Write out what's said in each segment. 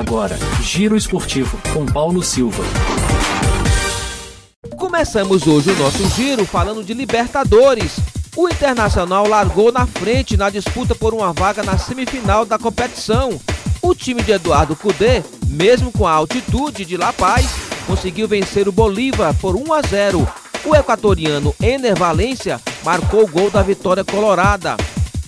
Agora, Giro Esportivo com Paulo Silva. Começamos hoje o nosso giro falando de Libertadores. O Internacional largou na frente na disputa por uma vaga na semifinal da competição. O time de Eduardo Cudê, mesmo com a altitude de La Paz, conseguiu vencer o Bolívar por 1 a 0. O equatoriano Ener Valência marcou o gol da vitória colorada.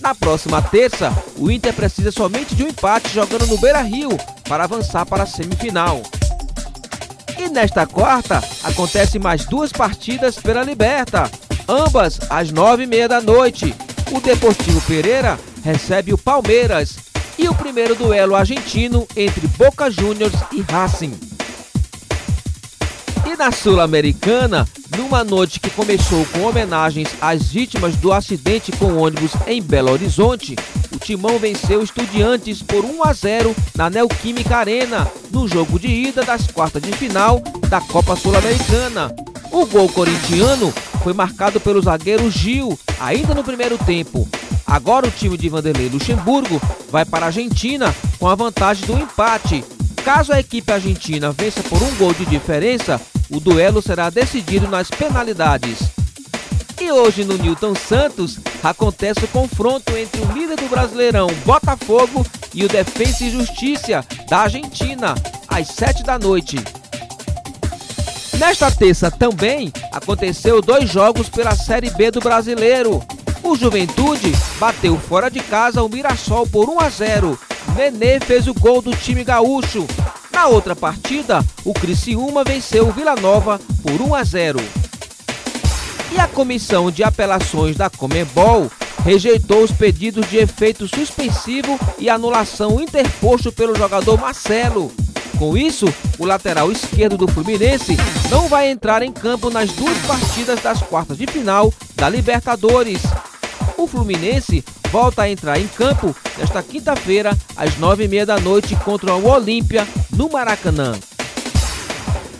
Na próxima terça, o Inter precisa somente de um empate jogando no Beira-Rio para avançar para a semifinal. E nesta quarta, acontecem mais duas partidas pela Liberta, ambas às nove e meia da noite. O Deportivo Pereira recebe o Palmeiras e o primeiro duelo argentino entre Boca Juniors e Racing. E na Sul-Americana, numa noite que começou com homenagens às vítimas do acidente com ônibus em Belo Horizonte, o Timão venceu Estudiantes por 1 a 0 na Neoquímica Arena, no jogo de ida das quartas de final da Copa Sul-Americana. O gol corintiano foi marcado pelo zagueiro Gil, ainda no primeiro tempo. Agora o time de Vanderlei Luxemburgo vai para a Argentina com a vantagem do empate. Caso a equipe argentina vença por um gol de diferença, o duelo será decidido nas penalidades. E hoje no Newton Santos acontece o confronto entre o líder do Brasileirão, Botafogo, e o Defensa e Justiça da Argentina, às 7 da noite. Nesta terça também aconteceu dois jogos pela Série B do Brasileiro. O Juventude bateu fora de casa o Mirassol por 1 a 0. Nenê fez o gol do time gaúcho. Na outra partida, o Criciúma venceu o Vila Nova por 1 a 0. E a comissão de apelações da Comebol rejeitou os pedidos de efeito suspensivo e anulação interposto pelo jogador Marcelo. Com isso, o lateral esquerdo do Fluminense não vai entrar em campo nas duas partidas das quartas de final da Libertadores. O Fluminense volta a entrar em campo nesta quinta-feira, às nove e meia da noite, contra o Olímpia, no Maracanã.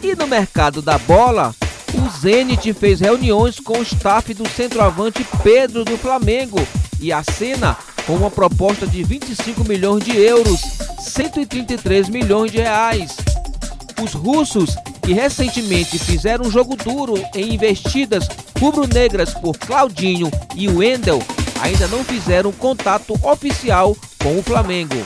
E no mercado da bola, o Zenit fez reuniões com o staff do centroavante Pedro do Flamengo e acena com uma proposta de 25 milhões de euros, 133 milhões de reais. Os russos, que recentemente fizeram um jogo duro em investidas rubro-negras por Claudinho e Wendel, ainda não fizeram contato oficial com o Flamengo.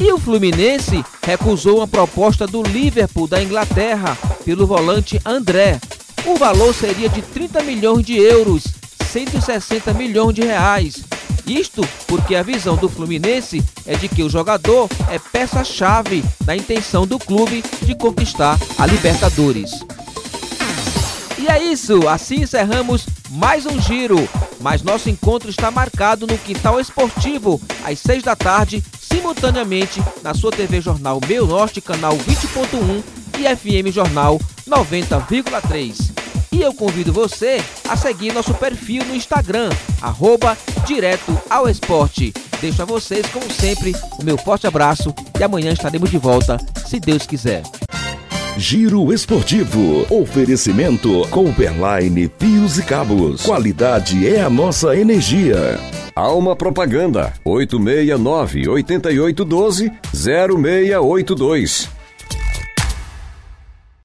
E o Fluminense recusou uma proposta do Liverpool da Inglaterra pelo volante André. O valor seria de 30 milhões de euros, 160 milhões de reais. Isto porque a visão do Fluminense é de que o jogador é peça-chave na intenção do clube de conquistar a Libertadores. E é isso, assim encerramos mais um giro. Mas nosso encontro está marcado no Quintal Esportivo, às 6 da tarde, simultaneamente na sua TV Jornal Meu Norte, canal 20.1 e FM Jornal 90,3. E eu convido você a seguir nosso perfil no Instagram, arroba Direto ao Esporte. Deixo a vocês, como sempre, o meu forte abraço e amanhã estaremos de volta, se Deus quiser. Giro Esportivo. Oferecimento Cooperline Fios e Cabos. Qualidade é a nossa energia. Alma Propaganda 869 8812 0682